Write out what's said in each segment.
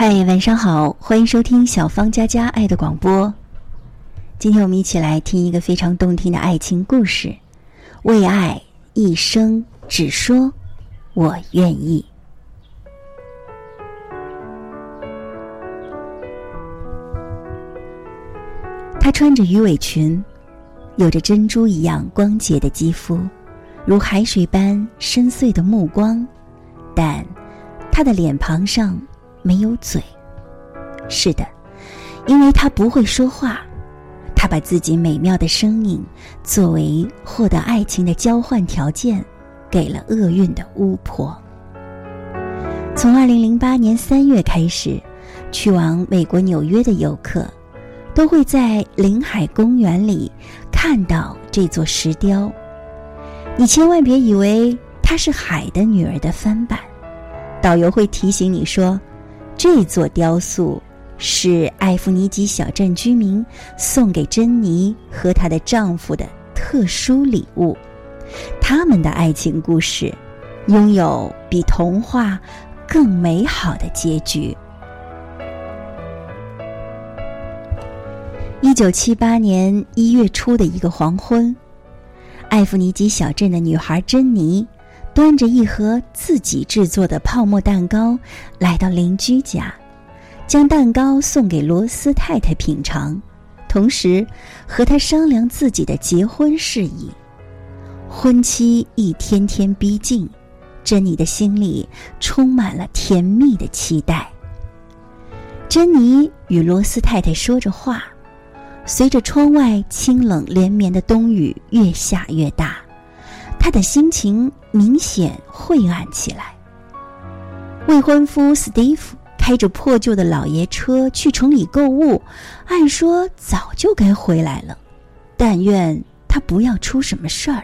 嗨，晚上好，欢迎收听小芳佳佳爱的广播。今天我们一起来听一个非常动听的爱情故事，《为爱一生只说我愿意》。她穿着鱼尾裙，有着珍珠一样光洁的肌肤，如海水般深邃的目光，但她的脸庞上。没有嘴。是的，因为他不会说话，他把自己美妙的声音作为获得爱情的交换条件，给了厄运的巫婆。从二零零八年三月开始，去往美国纽约的游客，都会在临海公园里看到这座石雕。你千万别以为它是海的女儿的翻版，导游会提醒你说。这座雕塑是艾弗尼基小镇居民送给珍妮和她的丈夫的特殊礼物。他们的爱情故事拥有比童话更美好的结局。一九七八年一月初的一个黄昏，艾弗尼基小镇的女孩珍妮。端着一盒自己制作的泡沫蛋糕，来到邻居家，将蛋糕送给罗斯太太品尝，同时和他商量自己的结婚事宜。婚期一天天逼近，珍妮的心里充满了甜蜜的期待。珍妮与罗斯太太说着话，随着窗外清冷连绵的冬雨越下越大。她的心情明显晦暗起来。未婚夫史蒂夫开着破旧的老爷车去城里购物，按说早就该回来了，但愿他不要出什么事儿。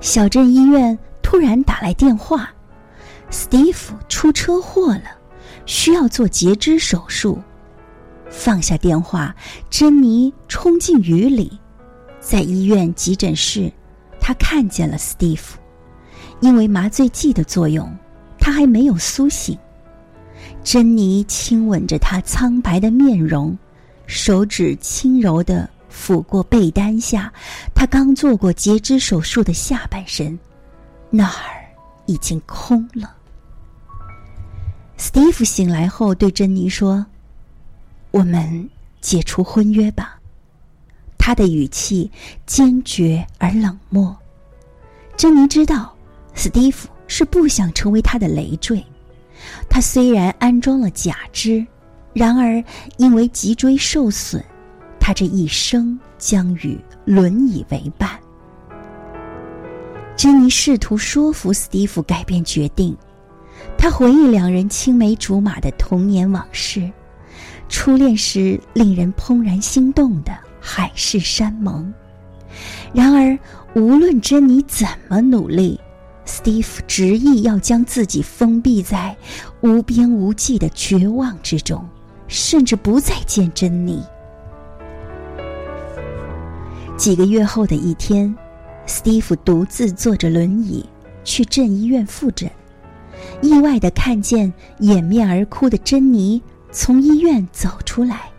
小镇医院突然打来电话，史蒂夫出车祸了，需要做截肢手术。放下电话，珍妮冲进雨里。在医院急诊室，他看见了史蒂夫，因为麻醉剂的作用，他还没有苏醒。珍妮亲吻着他苍白的面容，手指轻柔的抚过被单下他刚做过截肢手术的下半身，那儿已经空了。史蒂夫醒来后对珍妮说：“我们解除婚约吧。”他的语气坚决而冷漠。珍妮知道，史蒂夫是不想成为他的累赘。他虽然安装了假肢，然而因为脊椎受损，他这一生将与轮椅为伴。珍妮试图说服史蒂夫改变决定。他回忆两人青梅竹马的童年往事，初恋时令人怦然心动的。海誓山盟。然而，无论珍妮怎么努力，史蒂夫执意要将自己封闭在无边无际的绝望之中，甚至不再见珍妮。几个月后的一天，史蒂夫独自坐着轮椅去镇医院复诊，意外的看见掩面而哭的珍妮从医院走出来。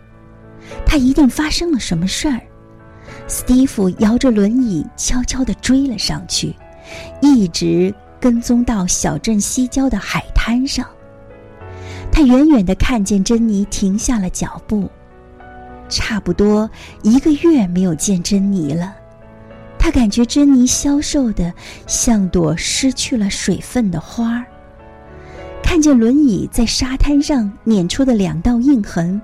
他一定发生了什么事儿。史蒂夫摇着轮椅，悄悄地追了上去，一直跟踪到小镇西郊的海滩上。他远远地看见珍妮停下了脚步，差不多一个月没有见珍妮了。他感觉珍妮消瘦的像朵失去了水分的花儿。看见轮椅在沙滩上碾出的两道印痕。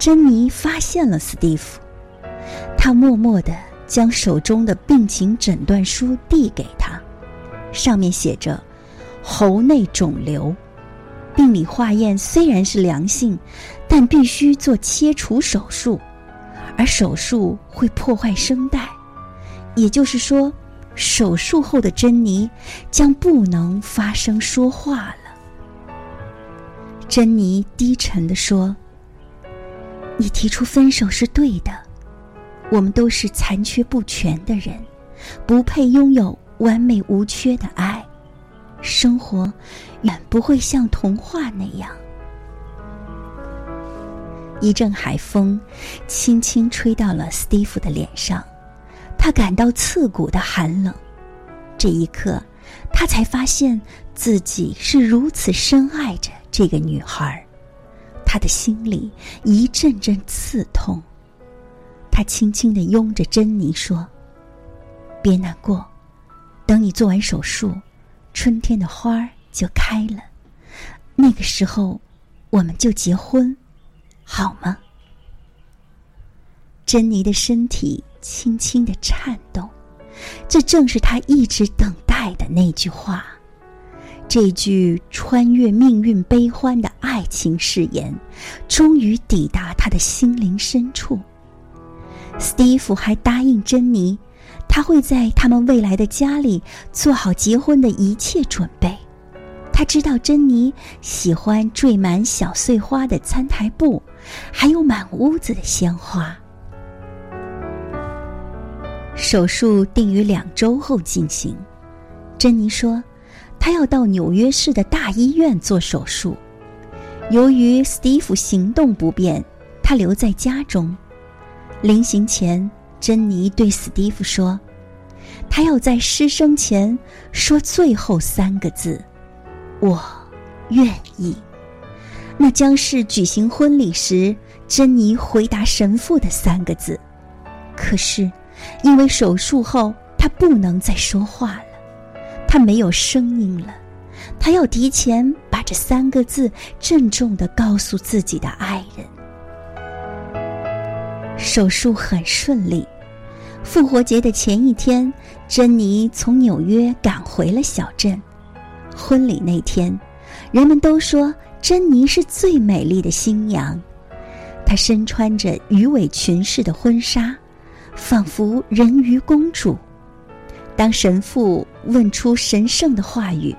珍妮发现了史蒂夫，她默默地将手中的病情诊断书递给他，上面写着“喉内肿瘤”，病理化验虽然是良性，但必须做切除手术，而手术会破坏声带，也就是说，手术后的珍妮将不能发声说话了。珍妮低沉地说。你提出分手是对的，我们都是残缺不全的人，不配拥有完美无缺的爱。生活远不会像童话那样。一阵海风轻轻吹到了斯蒂夫的脸上，他感到刺骨的寒冷。这一刻，他才发现自己是如此深爱着这个女孩儿，他的心里一阵阵刺痛。他轻轻的拥着珍妮说：“别难过，等你做完手术，春天的花儿就开了，那个时候，我们就结婚。”好吗？珍妮的身体轻轻的颤动，这正是他一直等待的那句话。这句穿越命运悲欢的爱情誓言，终于抵达他的心灵深处。斯蒂夫还答应珍妮，他会在他们未来的家里做好结婚的一切准备。他知道珍妮喜欢缀满小碎花的餐台布。还有满屋子的鲜花。手术定于两周后进行。珍妮说，他要到纽约市的大医院做手术。由于斯蒂夫行动不便，他留在家中。临行前，珍妮对斯蒂夫说：“他要在失声前说最后三个字：我愿意。”那将是举行婚礼时，珍妮回答神父的三个字。可是，因为手术后他不能再说话了，她没有声音了。她要提前把这三个字郑重的告诉自己的爱人。手术很顺利。复活节的前一天，珍妮从纽约赶回了小镇。婚礼那天，人们都说。珍妮是最美丽的新娘，她身穿着鱼尾裙式的婚纱，仿佛人鱼公主。当神父问出神圣的话语：“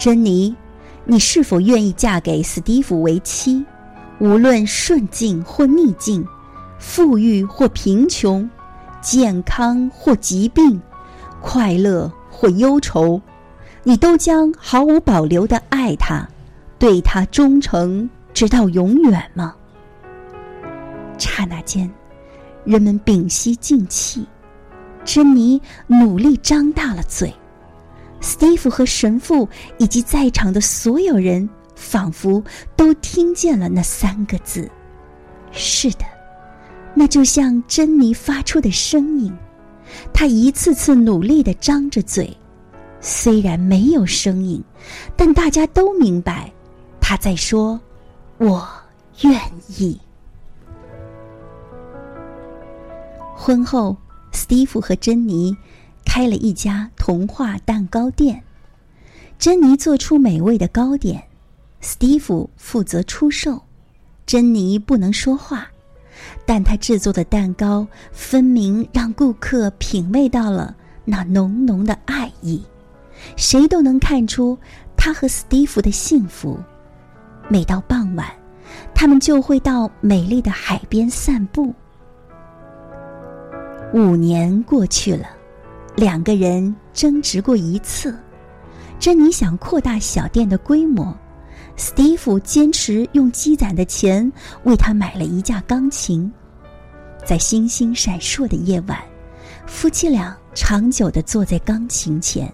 珍妮，你是否愿意嫁给斯蒂夫为妻？无论顺境或逆境，富裕或贫穷，健康或疾病，快乐或忧愁，你都将毫无保留的爱他。”对他忠诚直到永远吗？刹那间，人们屏息静气。珍妮努力张大了嘴。斯蒂夫和神父以及在场的所有人，仿佛都听见了那三个字。是的，那就像珍妮发出的声音。她一次次努力的张着嘴，虽然没有声音，但大家都明白。他在说：“我愿意。”婚后，斯蒂夫和珍妮开了一家童话蛋糕店。珍妮做出美味的糕点，斯蒂夫负责出售。珍妮不能说话，但她制作的蛋糕分明让顾客品味到了那浓浓的爱意。谁都能看出她和斯蒂夫的幸福。每到傍晚，他们就会到美丽的海边散步。五年过去了，两个人争执过一次。珍妮想扩大小店的规模，斯蒂夫坚持用积攒的钱为他买了一架钢琴。在星星闪烁的夜晚，夫妻俩长久的坐在钢琴前，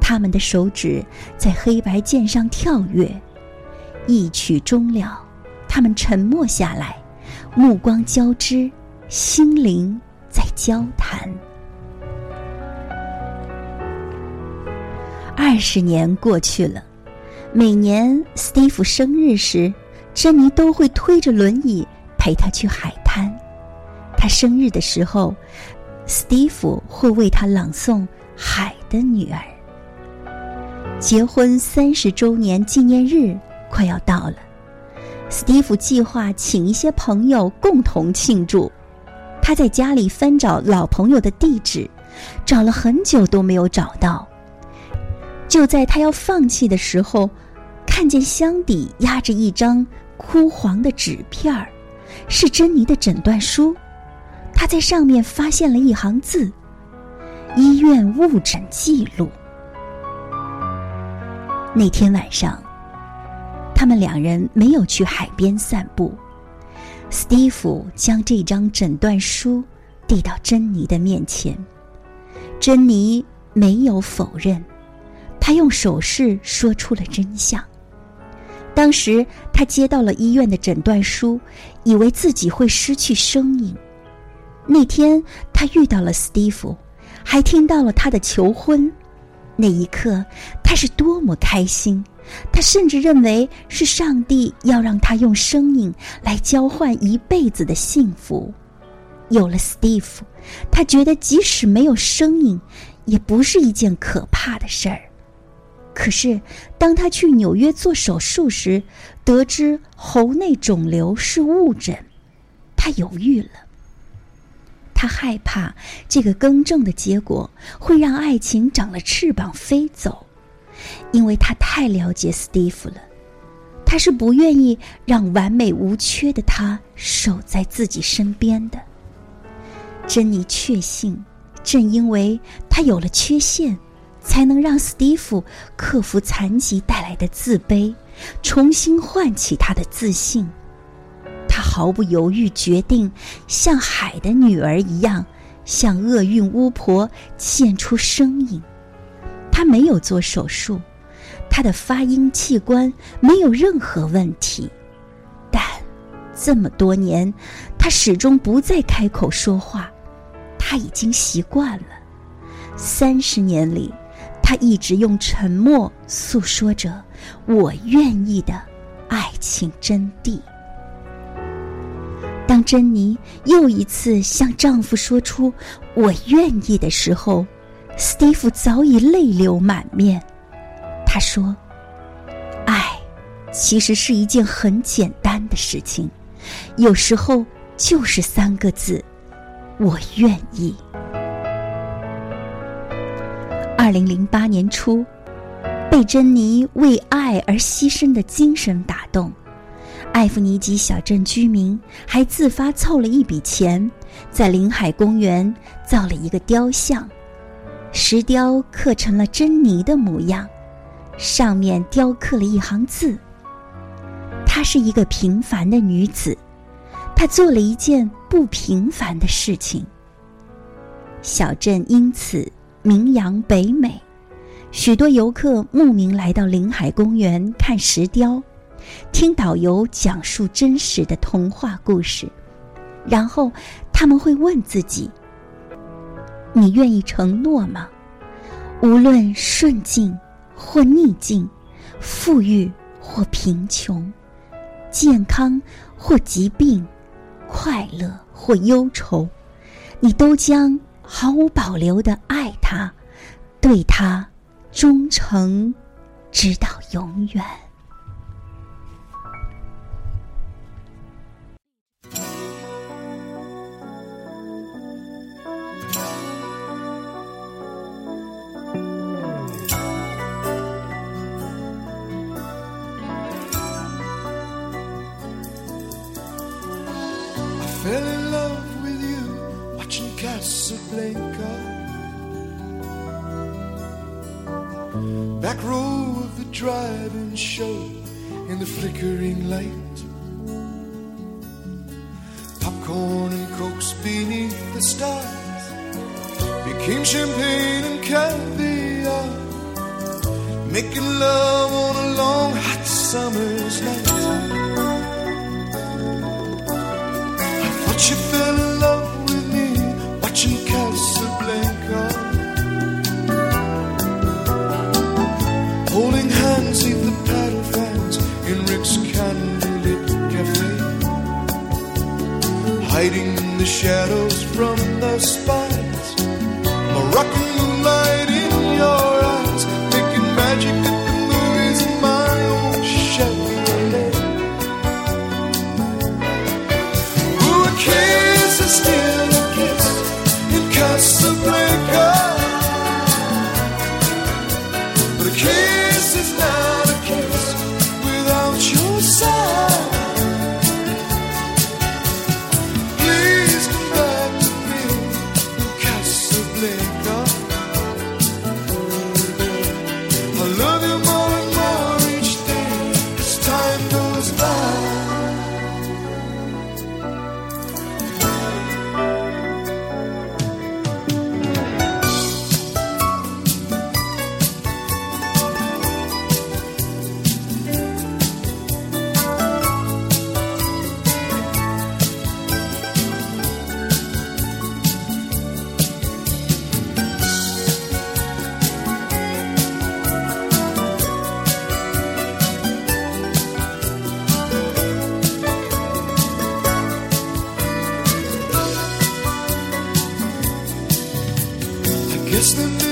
他们的手指在黑白键上跳跃。一曲终了，他们沉默下来，目光交织，心灵在交谈。二十年过去了，每年斯蒂夫生日时，珍妮都会推着轮椅陪他去海滩。他生日的时候，斯蒂夫会为他朗诵《海的女儿》。结婚三十周年纪念日。快要到了，斯蒂夫计划请一些朋友共同庆祝。他在家里翻找老朋友的地址，找了很久都没有找到。就在他要放弃的时候，看见箱底压着一张枯黄的纸片儿，是珍妮的诊断书。他在上面发现了一行字：“医院误诊记录。”那天晚上，他们两人没有去海边散步。斯蒂夫将这张诊断书递到珍妮的面前，珍妮没有否认，她用手势说出了真相。当时她接到了医院的诊断书，以为自己会失去生命。那天她遇到了斯蒂夫，还听到了他的求婚，那一刻她是多么开心！他甚至认为是上帝要让他用生命来交换一辈子的幸福。有了 Steve，他觉得即使没有声音，也不是一件可怕的事儿。可是，当他去纽约做手术时，得知喉内肿瘤是误诊，他犹豫了。他害怕这个更正的结果会让爱情长了翅膀飞走。因为他太了解斯蒂夫了，他是不愿意让完美无缺的他守在自己身边的。珍妮确信，正因为他有了缺陷，才能让斯蒂夫克服残疾带来的自卑，重新唤起他的自信。他毫不犹豫决定，像海的女儿一样，向厄运巫婆献出生命。他没有做手术，他的发音器官没有任何问题，但这么多年，他始终不再开口说话。他已经习惯了。三十年里，他一直用沉默诉说着“我愿意”的爱情真谛。当珍妮又一次向丈夫说出“我愿意”的时候，斯蒂夫早已泪流满面。他说：“爱，其实是一件很简单的事情，有时候就是三个字：我愿意。”二零零八年初，被珍妮为爱而牺牲的精神打动，艾弗尼基小镇居民还自发凑了一笔钱，在临海公园造了一个雕像。石雕刻成了珍妮的模样，上面雕刻了一行字。她是一个平凡的女子，她做了一件不平凡的事情。小镇因此名扬北美，许多游客慕名来到临海公园看石雕，听导游讲述真实的童话故事，然后他们会问自己。你愿意承诺吗？无论顺境或逆境，富裕或贫穷，健康或疾病，快乐或忧愁，你都将毫无保留的爱他，对他忠诚，直到永远。Show in the flickering light. Popcorn and cokes beneath the stars became champagne and caviar. Making love on a long hot summer's night. But you fell Hiding the shadows from the spies. wish that